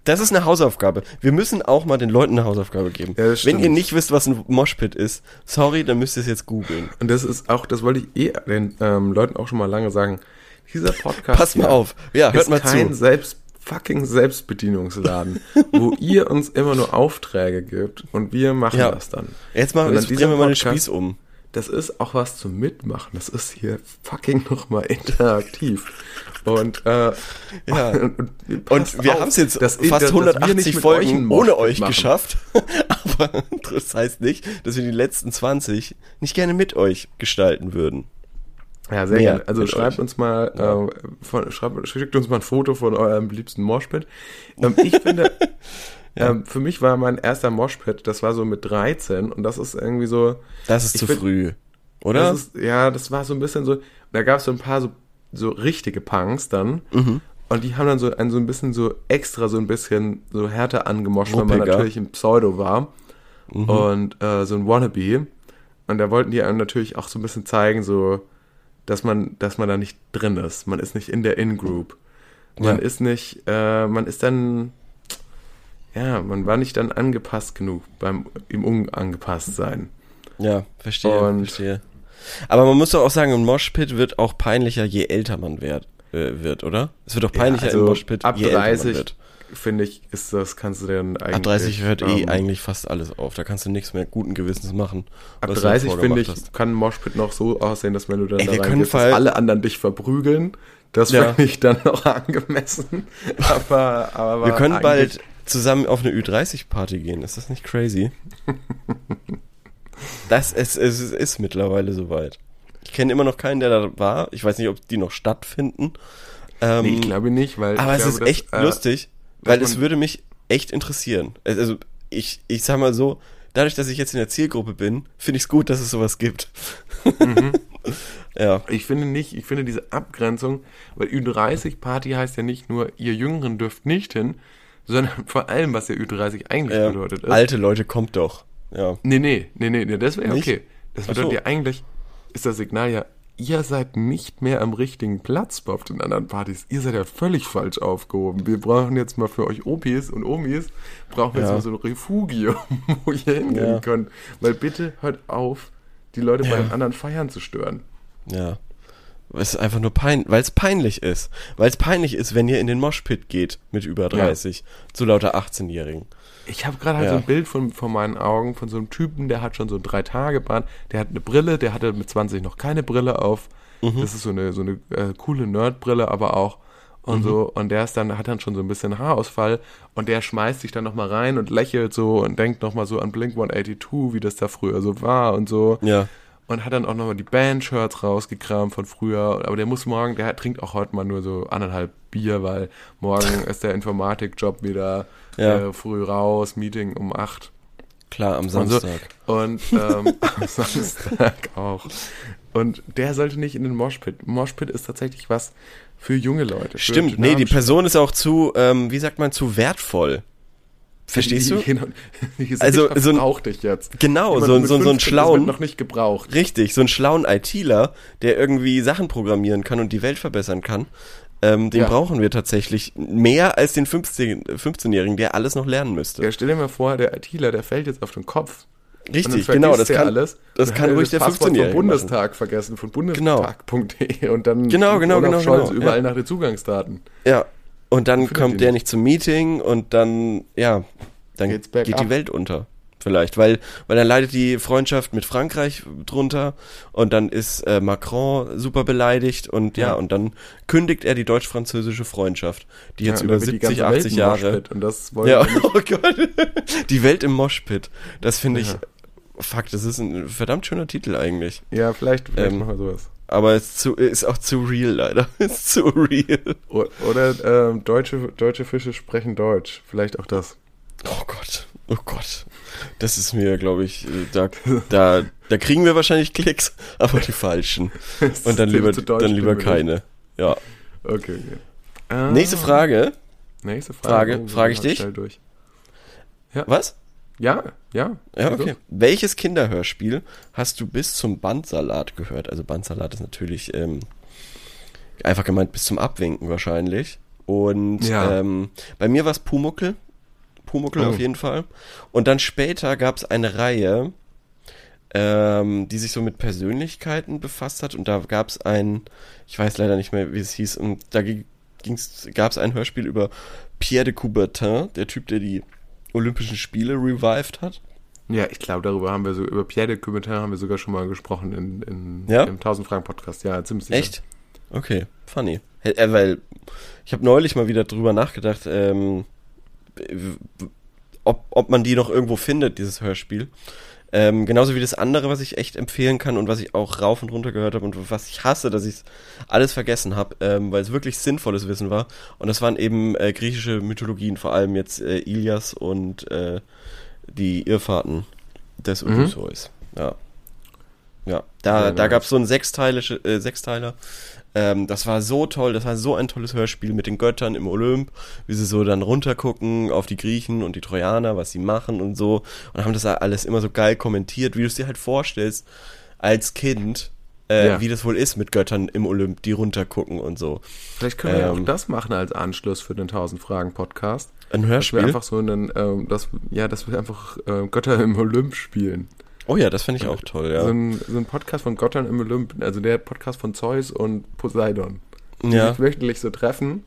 Das ist eine Hausaufgabe. Wir müssen auch mal den Leuten eine Hausaufgabe geben. Ja, Wenn ihr nicht wisst, was ein Moshpit ist, sorry, dann müsst ihr es jetzt googeln. Und das ist auch, das wollte ich eh den ähm, Leuten auch schon mal lange sagen. Dieser Podcast Passt mal auf. Ja, hört ist mal kein zu. selbst fucking Selbstbedienungsladen, wo ihr uns immer nur Aufträge gibt und wir machen Ja. das dann. Jetzt Sondern jetzt drehen wir mal den Spieß um. Das ist auch was zum Mitmachen. Das ist hier fucking nochmal interaktiv. Und, äh, Ja. und, Und wir haben es jetzt dass fast dass- dass wir 180 nicht mit euch Folgen einen ohne euch machen. geschafft. Aber das heißt nicht, dass wir die letzten 20 nicht gerne mit euch gestalten würden. Ja, sehr gerne. Also schreibt euch. uns mal, äh, von, schreibt, schickt uns mal ein Foto von eurem liebsten Moshpit. Ähm, ich finde, ähm, für mich war mein erster Moshpit, das war so mit 13 und das ist irgendwie so, Das ist zu find- früh. Oder? das ist, ja, das war so ein bisschen so, da gab es so ein paar so, so richtige Punks dann Mhm. und die haben dann so ein, so ein bisschen so extra so ein bisschen so härter angemoscht, weil man Ruppiger. natürlich ein Pseudo war Mhm. und äh, so ein Wannabe und da wollten die einem natürlich auch so ein bisschen zeigen, so, dass man, dass man da nicht drin ist. Man ist nicht in der In-Group. Man Ja. ist nicht, äh, man ist dann, ja, man war nicht dann angepasst genug beim im Unangepasst sein. Ja, verstehe, Und- verstehe. Aber man muss doch auch sagen, im Moshpit wird auch peinlicher, je älter man wird, äh, wird oder? Es wird auch peinlicher Ja, also im Moshpit, ab je älter man 30 wird. Finde ich, ist das, kannst du dann eigentlich. Ab 30 hört eh ähm, eigentlich fast alles auf. Da kannst du nichts mehr guten Gewissens machen. Ab was du davor 30 finde ich, hast. kann Moshpit noch so aussehen, dass wenn du dann Ey, da reingehst, dass alle anderen dich verprügeln. Das Ja. finde ich dann noch angemessen. Aber, aber Wir können bald zusammen auf eine Ü30-Party gehen. Ist das nicht crazy? das es, es, es ist mittlerweile soweit. Ich kenne immer noch keinen, der da war. Ich weiß nicht, ob die noch stattfinden. Ähm, Nee, ich glaube nicht, weil. aber ich es glaube, ist dass, echt äh, lustig, weil es würde mich echt interessieren. Also ich, ich sag mal so, dadurch, dass ich jetzt in der Zielgruppe bin, finde ich es gut, dass es sowas gibt. Mhm. ja, Ich finde nicht, ich finde diese Abgrenzung, weil Ü30-Party heißt ja nicht nur, ihr Jüngeren dürft nicht hin, sondern vor allem, was ja Ü30 eigentlich äh, bedeutet ist. alte Leute kommt doch. Ja, Nee, nee, nee, nee, nee das wäre okay. Das bedeutet so. ja eigentlich, ist das Signal ja, ihr seid nicht mehr am richtigen Platz auf den anderen Partys. Ihr seid ja völlig falsch aufgehoben. Wir brauchen jetzt mal für euch Opis und Omis, brauchen wir Ja. jetzt mal so ein Refugium, wo ihr hingehen Ja. könnt. Weil bitte hört auf, die Leute bei Ja. den anderen Feiern zu stören. ja. Es ist einfach nur peinlich, weil es peinlich ist. Weil es peinlich ist, wenn ihr in den Moshpit geht mit über 30 zu lauter 18-Jährigen. Ich habe gerade halt Ja. so ein Bild von, vor meinen Augen von so einem Typen, der hat schon so ein Drei-Tage-Bart, der hat eine Brille, der hatte mit 20 noch keine Brille auf. Mhm. Das ist so eine, so eine äh, coole Nerd-Brille, aber auch und Mhm. so. Und der ist dann, hat dann schon so ein bisschen Haarausfall und der schmeißt sich dann nochmal rein und lächelt so und denkt nochmal so an Blink 182, wie das da früher so war und so. Ja, Und hat dann auch nochmal die Band-Shirts rausgekramt von früher. Aber der muss morgen, der trinkt auch heute mal nur so anderthalb Bier, weil morgen ist der Informatikjob wieder Ja. äh, früh raus, Meeting um acht. klar, am Und so. Samstag. Und ähm, am Samstag auch. Und der sollte nicht in den Moshpit. Moshpit ist tatsächlich was für junge Leute. für Stimmt, nee, die Person ist auch zu, ähm, wie sagt man, zu wertvoll. Verstehst du? Genau. Die Also, Gesellschaft so ein- braucht dich jetzt. Genau, Jemand so, so, so einen 15 ist, schlauen, noch nicht gebraucht. richtig, so einen schlauen ITler, der irgendwie Sachen programmieren kann und die Welt verbessern kann. Ähm, den Ja. brauchen wir tatsächlich mehr als den 15 15-Jährigen, der alles noch lernen müsste. Ja, stell dir mal vor, der ITler, der fällt jetzt auf den Kopf. Richtig, genau, das der kann, alles. das kann ruhig das der Passwort 15-Jährige vom Bundestag vergessen, von bundestag.de und dann Genau, genau, genau, Scholz genau, überall ja. nach den Zugangsdaten. Ja, und dann findet kommt der nicht. zum Meeting und dann, ja, dann Geht's geht die Welt unter. Vielleicht, weil, weil dann leidet die Freundschaft mit Frankreich drunter und dann ist äh, Macron super beleidigt und ja, Ja. und dann kündigt er die deutsch-französische Freundschaft, die jetzt Ja, über da wird die 70, ganze Welt 80 ein Jahre. Und das wollen Ja, oh Gott. Die Welt im Moshpit. Das finde ich, Ja. fuck, das ist ein verdammt schöner Titel eigentlich. Ja, vielleicht, vielleicht Ähm, machen wir sowas. Aber es ist, zu, ist auch zu real, leider. Ist zu real. Oder ähm, deutsche, deutsche Fische sprechen Deutsch. Vielleicht auch das. Oh Gott, oh Gott. Das ist mir, glaube ich, äh, da, da, da kriegen wir wahrscheinlich Klicks, aber die falschen. Und dann lieber, dann lieber keine. Ja. Okay, okay. Ah, Nächste Frage. Nächste Frage, Frage. Frage ich dich? Durch. Was? Ja, ja. Ja, Also, okay. Welches Kinderhörspiel hast du bis zum Bandsalat gehört? Also Bandsalat ist natürlich ähm, einfach gemeint bis zum Abwinken wahrscheinlich. Und Ja. ähm, bei mir war es Pumuckel. Pumuckel Oh. auf jeden Fall. Und dann später gab es eine Reihe, ähm, die sich so mit Persönlichkeiten befasst hat. Und da gab es ein, ich weiß leider nicht mehr, wie es hieß, und da gab es ein Hörspiel über Pierre de Coubertin, der Typ, der die Olympischen Spiele revived hat. Ja, ich glaube, darüber haben wir so, über Pierre de Coubertin haben wir sogar schon mal gesprochen in, in Ja? im 1000 Franken Podcast. Ja, ziemlich sicher. Echt? Okay, funny. Äh, weil ich habe neulich mal wieder drüber nachgedacht, ähm, ob, ob man die noch irgendwo findet, dieses Hörspiel. Ähm, genauso wie das andere, was ich echt empfehlen kann und was ich auch rauf und runter gehört habe und was ich hasse, dass ich alles vergessen habe, ähm, weil es wirklich sinnvolles Wissen war. Und das waren eben äh, griechische Mythologien, vor allem jetzt äh, Ilias und äh, die Irrfahrten des Mhm. Odysseus. Ja. Ja, da, Sehr da gab es so einen äh, Sechsteiler. Ähm, das war so toll, das war so ein tolles Hörspiel mit den Göttern im Olymp, wie sie so dann runtergucken auf die Griechen und die Trojaner, was sie machen und so. Und haben das alles immer so geil kommentiert, wie du es dir halt vorstellst als Kind, äh, Ja. wie das wohl ist mit Göttern im Olymp, die runtergucken und so. Vielleicht können wir ja auch Ähm, das machen als Anschluss für den 1000 Fragen Podcast. Ein Dass wir Hörspiel? einfach so einen, ähm, das, ja, dass wir einfach äh, Götter im Olymp spielen. Oh ja, das fände ich auch toll, ja. So, ein, so ein Podcast von Göttern im Olymp, also der Podcast von Zeus und Poseidon. Die Ja, sich wöchentlich so treffen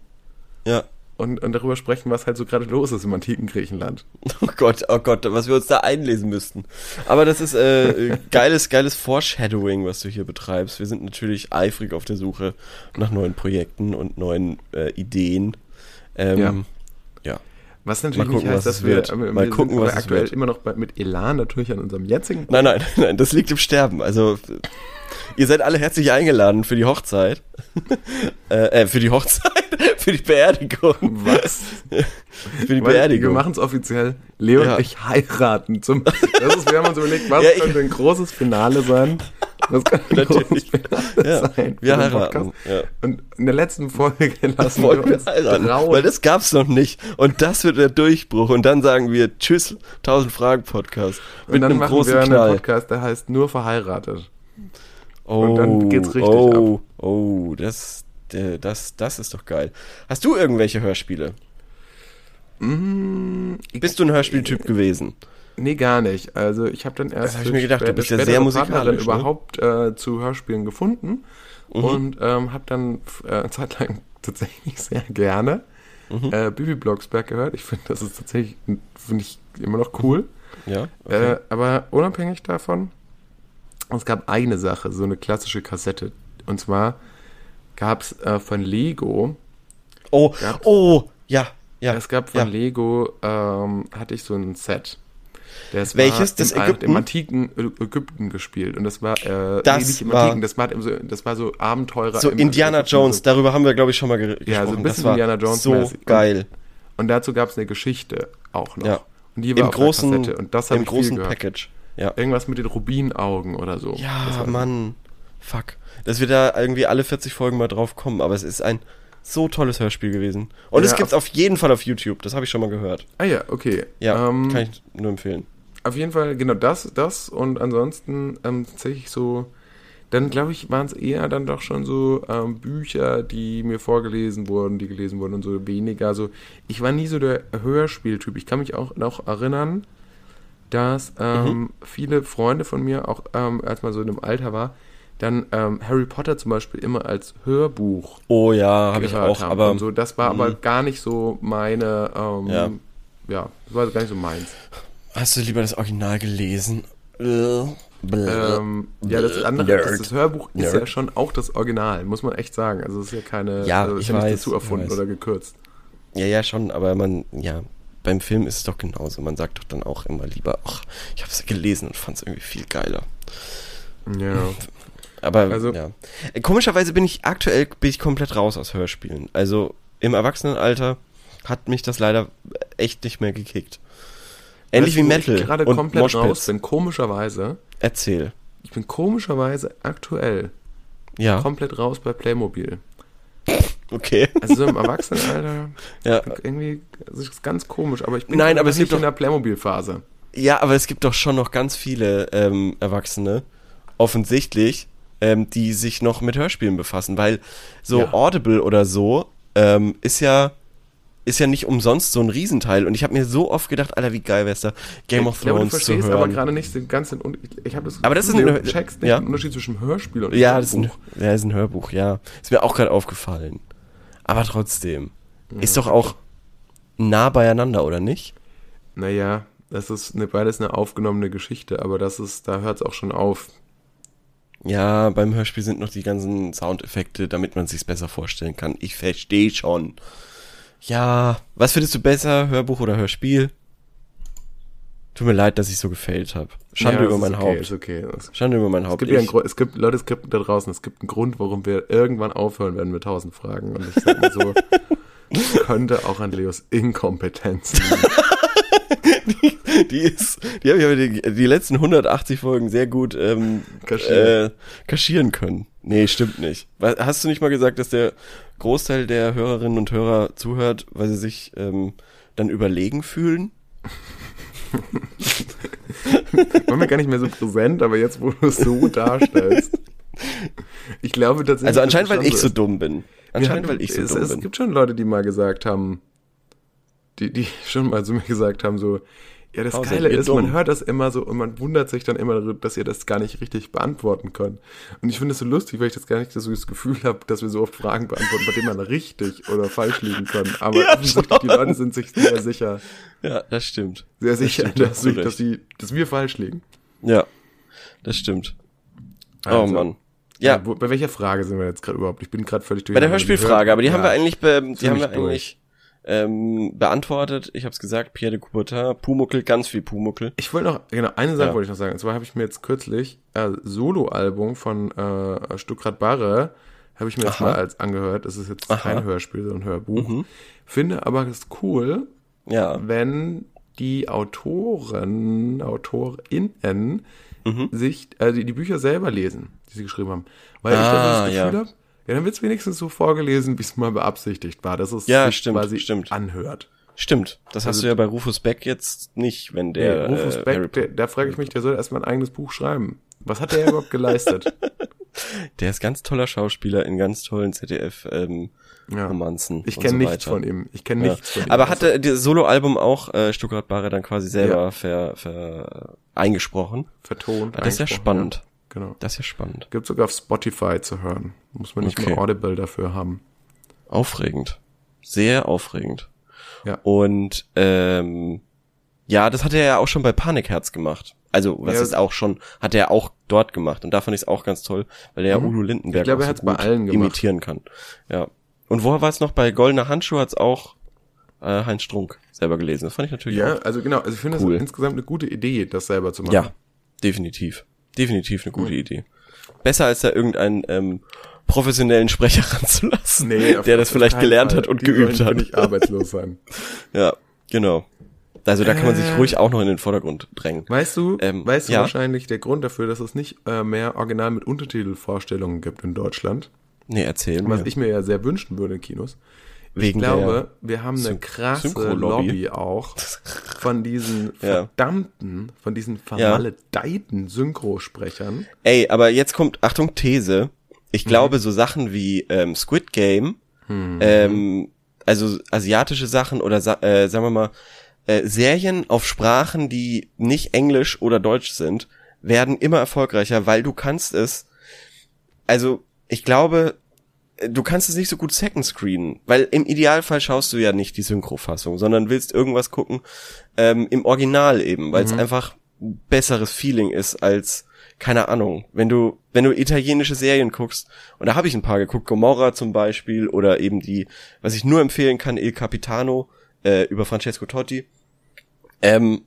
ja. und, und darüber sprechen, was halt so gerade los ist im antiken Griechenland. Oh Gott, oh Gott, was wir uns da einlesen müssten. Aber das ist äh, geiles, geiles Foreshadowing, was du hier betreibst. Wir sind natürlich eifrig auf der Suche nach neuen Projekten und neuen äh, Ideen. Ähm, Ja. Was natürlich gucken, nicht heißt, dass wir, wird. aber Mal wir gucken, was aktuell wird. immer noch bei, mit Elan natürlich an unserem jetzigen. Nein, nein, nein, das liegt im Sterben. Also ihr seid alle herzlich eingeladen für die Hochzeit. äh, äh, für die Hochzeit. Für die Beerdigung. Was? Für die Weil Wir Beerdigung. machen es offiziell. Leo Ja. und ich heiraten. Zum, das ist, wir haben uns überlegt, was Ja, könnte ein großes Finale sein. Das kann Natürlich. Ja, sein. wir heiraten, ja. Und in der letzten Folge lassen wir wir uns heiraten, trauen. weil das gab's noch nicht. Und das wird der Durchbruch. Und dann sagen wir Tschüss, 1000 Fragen Podcast. und dann einem machen großen wir einen Knall. Podcast, der heißt nur verheiratet. Oh, Und dann geht's richtig oh, Oh, das, äh, das, das ist doch geil. Hast du irgendwelche Hörspiele? Mm, Bist du ein Hörspieltyp gewesen? Nee, gar nicht. Also ich habe dann erst Das hab ich mir gedacht, du bist ja sehr musikalisch, ne? überhaupt äh, zu Hörspielen gefunden Mhm. und ähm, habe dann äh, eine Zeit lang tatsächlich sehr gerne Mhm. äh, Bibi Blocksberg gehört. Ich finde, das ist tatsächlich, finde ich immer noch cool. Ja. Okay. Äh, aber unabhängig davon, es gab eine Sache, so eine klassische Kassette. Und zwar gab es äh, von Lego, oh, oh, ja, ja. es gab von ja. Lego, ähm, hatte ich so ein Set. Das Welches? Das im, Ägypten? Im antiken Ägypten gespielt. Und das war, äh, Das nicht im war- antiken, das war, so, das war so Abenteurer. So Indiana Ägypten, Jones, darüber haben wir, glaube ich, schon mal ge gesprochen. Ja, so ein bisschen Indiana Jones so mäßig. geil. Und dazu gab es eine Geschichte auch noch. Ja. Und die war Im auf großen, Kassette. Und das im großen. Package. Ja. Irgendwas mit den Rubinaugen oder so. Ja, Mann. Fuck. Dass wir da irgendwie alle 40 Folgen mal drauf kommen, aber es ist ein so tolles Hörspiel gewesen. Und Ja, es gibt's auf jeden Fall auf YouTube, das habe ich schon mal gehört. Ah ja, okay. Ja, ähm, kann ich nur empfehlen. Auf jeden Fall, genau das, das und ansonsten ähm, tatsächlich so, dann glaube ich, waren es eher dann doch schon so ähm, Bücher, die mir vorgelesen wurden, die gelesen wurden und so weniger so. Ich war nie so der Hörspieltyp. Ich kann mich auch noch erinnern, dass ähm, viele Freunde von mir, auch ähm, als man so in einem Alter war, dann ähm, Harry Potter zum Beispiel immer als Hörbuch Oh ja, habe ich auch, haben. aber und so, das war aber Mhm. gar nicht so meine, ähm, Ja. ja. das war gar nicht so meins. hast du lieber das Original gelesen? Äh. Ähm, ja, das andere, das, das Hörbuch ist Nerd. ja schon auch das Original, muss man echt sagen. Also es ist ja keine, Ja, also ich ist ja nicht weiß, dazu erfunden oder gekürzt. Ja, ja, schon, aber man, ja, beim Film ist es doch genauso. Man sagt doch dann auch immer lieber, ach, ich habe es gelesen und fand es irgendwie viel geiler. Ja. Aber Also- ja. Komischerweise bin ich aktuell bin ich komplett raus aus Hörspielen. Also im Erwachsenenalter hat mich das leider echt nicht mehr gekickt. Ähnlich wie Metal Ich gerade und komplett raus Moshpits. bin, komischerweise. Erzähl. Ich bin komischerweise aktuell Ja. komplett raus bei Playmobil. Okay. Also so im Erwachsenenalter Ja. irgendwie, das ist ganz komisch, aber ich bin Nein, aber es gibt in der Playmobil-Phase. Ja, aber es gibt doch schon noch ganz viele ähm, Erwachsene, offensichtlich, ähm, die sich noch mit Hörspielen befassen, weil so Ja. Audible oder so ähm, ist ja ist ja nicht umsonst so ein Riesenteil und ich habe mir so oft gedacht, Alter, wie geil wär's da Game of ich glaube, du Thrones zu verstehst aber hören. gerade nicht den ganzen Un ich, habe das Aber das ist ein- du checkst nicht ja. den Unterschied zwischen Hörspiel und ja, das ist, ein, Hörbuch. ja, ist ein Hörbuch, ja. Ist mir auch gerade aufgefallen. Aber trotzdem. Ist doch auch nah beieinander, oder nicht? Naja, das ist eine, beides eine aufgenommene Geschichte, aber das ist, da hört es auch schon auf. Ja, beim Hörspiel sind noch die ganzen Soundeffekte, damit man sich's besser vorstellen kann. Ich verstehe schon. Ja, was findest du besser, Hörbuch oder Hörspiel? Tut mir leid, dass ich so gefailt habe. Schande ja, über es mein okay, Haupt. Ist okay. Es, Schande über mein es Haupt. gibt ja einen es gibt, Leute, es gibt da draußen, es gibt einen Grund, warum wir irgendwann aufhören werden mit tausend Fragen. Und ich sag mal so, könnte auch an Leos Inkompetenz liegen. die ist, die habe ich aber die, die letzten 180 Folgen sehr gut ähm, Kaschieren. äh, kaschieren können. Nee, stimmt nicht. Hast du nicht mal gesagt, dass der Großteil der Hörerinnen und Hörer zuhört, weil sie sich ähm, dann überlegen fühlen? War mir gar nicht mehr so präsent, aber jetzt, wo du es so darstellst. Ich glaube tatsächlich. Also anscheinend, es weil ich so dumm bin. Anscheinend, weil ich so es, dumm es bin. gibt schon Leute, die mal gesagt haben, die, die schon mal zu mir gesagt haben, so, ja, das Oh, Geile ist, man dumm. hört das immer so und man wundert sich dann immer, darüber, dass ihr das gar nicht richtig beantworten könnt. Und ich finde es so lustig, weil ich das gar nicht so das Gefühl habe, dass wir so oft Fragen beantworten, bei denen man richtig oder falsch liegen können. Aber Ja, die Leute sind sich sehr sicher, Ja, das stimmt. sehr sicher, stimmt, da dass, ich, dass, die, dass wir falsch liegen. Ja, das stimmt. oh Also, Mann. Ja, Wo, bei welcher Frage sind wir jetzt gerade überhaupt? Ich bin gerade völlig durch. bei der Hörspielfrage, aber die haben wir eigentlich, be die haben wir durch. eigentlich ähm, beantwortet. Ich habe es gesagt, Pierre de Coubertin, Pumuckel, ganz viel Pumuckel. Ich wollte noch, genau, eine Sache Ja. wollte ich noch sagen. Und zwar habe ich mir jetzt kürzlich äh, Soloalbum von äh, Stuckrad Barre Habe ich mir jetzt Aha. mal als angehört. Das ist jetzt Aha. kein Hörspiel, sondern ein Hörbuch. Mhm. Finde aber es cool, Ja. wenn die Autoren, AutorInnen Mhm. sich, also die, die Bücher selber lesen, die sie geschrieben haben. Weil ich Ah, dann das Gefühl ja. habe, ja, dann wird es wenigstens so vorgelesen, wie es mal beabsichtigt war, dass es Ja, sich stimmt, quasi stimmt. anhört. Stimmt. Das hast Also- du ja bei Rufus Beck jetzt nicht, wenn der. Nee, Rufus äh, Beck, der, da frage ich mich, der soll erstmal ein eigenes Buch schreiben. Was hat der überhaupt geleistet? Der ist ganz toller Schauspieler in ganz tollen ZDF-Romanzen. Ja. Romanzen Ich kenne so nichts von ihm. Ich kenne Ja. nichts von ihm. Aber hat er das Soloalbum auch äh, Stuttgart Barre dann quasi selber Ja. ver, ver, eingesprochen? vertont. Das ist ja spannend. Genau. Das ist ja spannend. Gibt sogar auf Spotify zu hören. Muss man nicht Okay. mal Audible dafür haben. Aufregend. Sehr aufregend. Ja. Und ähm, ja, das hat er ja auch schon bei Panikherz gemacht. Also, was Ja. ist auch schon, hat er auch dort gemacht. Und da fand ich es auch ganz toll, weil er ja Mhm. Udo Lindenberg Ich glaube, er so bei allen gemacht. imitieren kann. Ja. Und wo war es noch? Bei Goldener Handschuh hat's auch äh, Heinz Strunk selber gelesen. Das fand ich natürlich Ja, also genau. Also ich finde Cool. das insgesamt eine gute Idee, das selber zu machen. Ja, definitiv. Definitiv eine gute Mhm. Idee. Besser als da irgendeinen ähm, professionellen Sprecher ranzulassen, Nee, der das vielleicht gelernt Fall. hat und Die geübt hat. nicht arbeitslos sein. Ja, genau. Also da kann man sich Äh. ruhig auch noch in den Vordergrund drängen. Weißt du, Ähm, weißt du ja. wahrscheinlich der Grund dafür, dass es nicht äh, mehr Original mit Untertitelvorstellungen gibt in Deutschland? Nee, erzähl Was mir. ich mir ja sehr wünschen würde in Kinos. Wegen ich glaube, wir haben eine krasse Synchro-Lobby. Lobby auch von diesen Ja. verdammten, von diesen vermaledeiten Synchrosprechern. Ey, aber jetzt kommt, Achtung, These. Ich glaube, so Sachen wie ähm, Squid Game, ähm, also asiatische Sachen oder äh, sagen wir mal, äh, Serien auf Sprachen, die nicht Englisch oder Deutsch sind, werden immer erfolgreicher, weil du kannst es, also ich glaube, du kannst es nicht so gut second screenen, weil im Idealfall schaust du ja nicht die Synchrofassung, sondern willst irgendwas gucken ähm, im Original eben, weil es einfach ein besseres Feeling ist als keine Ahnung, wenn du wenn du italienische Serien guckst und da habe ich ein paar geguckt, Gomorra zum Beispiel oder eben die, was ich nur empfehlen kann, Il Capitano äh, über Francesco Totti. Ähm,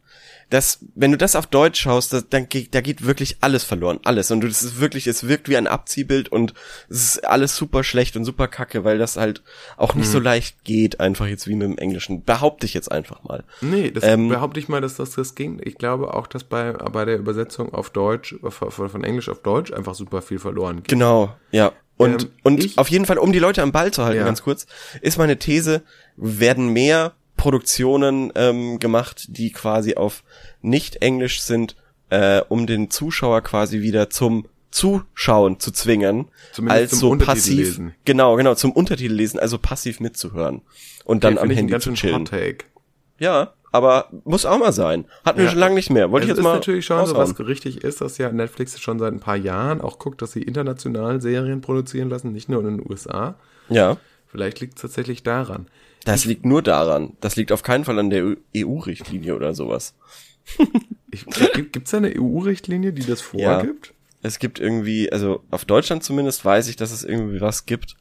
das, wenn du das auf Deutsch schaust, das, dann geht, da geht wirklich alles verloren, alles. Und das ist wirklich, es wirkt wie ein Abziehbild und es ist alles super schlecht und super kacke, weil das halt auch nicht so leicht geht, einfach jetzt wie mit dem Englischen. Behaupte ich jetzt einfach mal. Nee, das Ähm, behaupte ich mal, dass das, das ging. Ich glaube auch, dass bei, bei der Übersetzung auf Deutsch, von, von Englisch auf Deutsch einfach super viel verloren geht. Genau, ja. Und, Ähm, und ich- auf jeden Fall, um die Leute am Ball zu halten, Ja. ganz kurz, ist meine These, werden mehr Produktionen ähm, gemacht, die quasi auf nicht Englisch sind, äh, um den Zuschauer quasi wieder zum Zuschauen zu zwingen, Zumindest als zum so passiv, lesen. genau, genau, zum Untertitel lesen, also passiv mitzuhören und dann Okay, am ich einen Handy zu chillen. Ja, aber muss auch mal sein. Hatten wir Ja. schon lange nicht mehr. Wollte ich jetzt ist mal natürlich schon so, raushauen. was richtig ist, dass ja Netflix schon seit ein paar Jahren auch guckt, dass sie international Serien produzieren lassen, nicht nur in den USA. Ja. Vielleicht liegt es tatsächlich daran. Das liegt nur daran. Das liegt auf keinen Fall an der EU-Richtlinie oder sowas. Gibt es da eine EU-Richtlinie, die das Ja. vorgibt? Es gibt irgendwie, also auf Deutschland zumindest weiß ich, dass es irgendwie was gibt,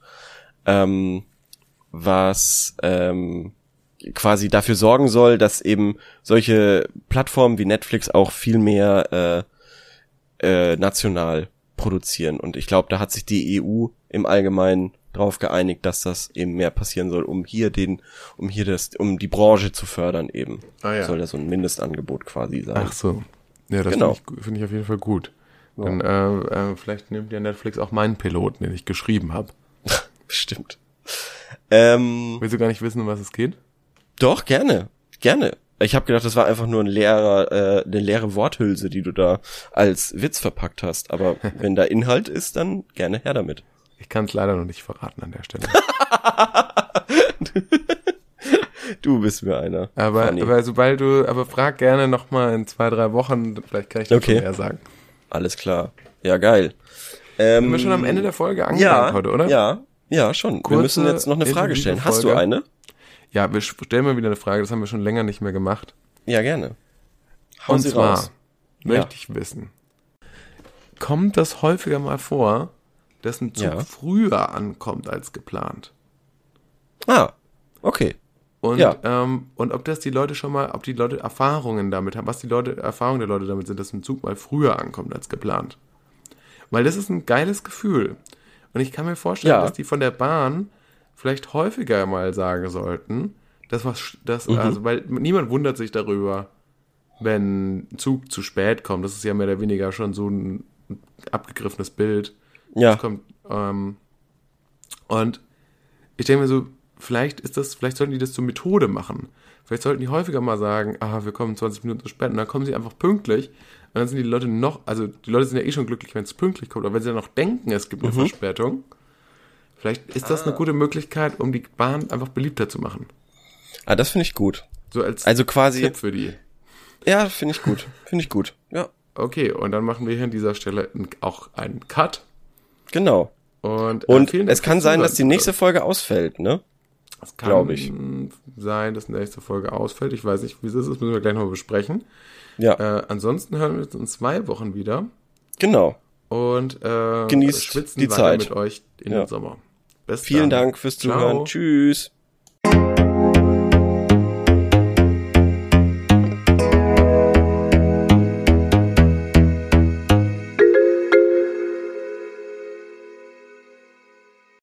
ähm, was ähm, quasi dafür sorgen soll, dass eben solche Plattformen wie Netflix auch viel mehr äh, äh, national produzieren. Und ich glaube, da hat sich die EU im Allgemeinen drauf geeinigt, dass das eben mehr passieren soll, um hier den, um hier das, um die Branche zu fördern eben. Ah, ja. Soll da so ein Mindestangebot quasi sein. Ach so. Ja, das Genau. finde ich, finde ich auf jeden Fall gut. Dann äh, äh, vielleicht nimmt ja Netflix auch meinen Piloten, den ich geschrieben habe. Stimmt. Ähm, Willst du gar nicht wissen, um was es geht? Doch, gerne. Gerne. Ich habe gedacht, das war einfach nur ein leerer, äh, eine leere Worthülse, die du da als Witz verpackt hast. Aber wenn da Inhalt ist, dann gerne her damit. Ich kann es leider noch nicht verraten an der Stelle. Du bist mir einer. Aber, Funny. aber sobald du, aber frag gerne noch mal in zwei, drei Wochen, vielleicht kann ich dazu Okay. mehr sagen. Alles klar. Ja, geil. Ähm, Sind wir schon am Ende der Folge ja, angelangt heute, oder? Ja, ja, schon. wir Kurze, müssen jetzt noch eine Frage stellen. Hast du eine? Ja, wir stellen mal wieder eine Frage, das haben wir schon länger nicht mehr gemacht. Ja, gerne. Hau Und sie zwar raus. möchte ich wissen, kommt das häufiger mal vor, dass ein Zug Ja. früher ankommt als geplant? Ah, okay. Und, Ja. ähm, und ob das die Leute schon mal, ob die Leute Erfahrungen damit haben, was die Leute, Erfahrungen der Leute damit sind, dass ein Zug mal früher ankommt als geplant. Weil das ist ein geiles Gefühl. Und ich kann mir vorstellen, Ja. dass die von der Bahn vielleicht häufiger mal sagen sollten, dass was, das, Mhm. also, weil niemand wundert sich darüber, wenn ein Zug zu spät kommt. Das ist ja mehr oder weniger schon so ein abgegriffenes Bild. Ja, Das kommt, ähm, und ich denke mir so, vielleicht ist das, vielleicht sollten die das zur Methode machen. Vielleicht sollten die häufiger mal sagen, ah, wir kommen 20 Minuten zu spät und dann kommen sie einfach pünktlich und dann sind die Leute noch, also die Leute sind ja eh schon glücklich, wenn es pünktlich kommt, aber wenn sie dann noch denken, es gibt eine Verspätung, vielleicht ist das eine gute Möglichkeit, um die Bahn einfach beliebter zu machen. ah, das finde ich gut. So als Also quasi, Tipp für die. ja, finde ich gut. Finde ich gut. Ja, Okay, und dann machen wir hier an dieser Stelle auch einen Cut. Genau. Und, äh, Und Dank es kann sein, dass die nächste Folge ausfällt, ne? Es kann ich. sein, dass nächste Folge ausfällt. Ich weiß nicht, wie es ist. Das müssen wir gleich noch besprechen. Ja, Äh, ansonsten hören wir uns in zwei Wochen wieder genau. und äh, Genießt schwitzen die Zeit. mit euch in Ja. den Sommer. Bis Vielen dann. Dank fürs Ciao. Zuhören. Tschüss.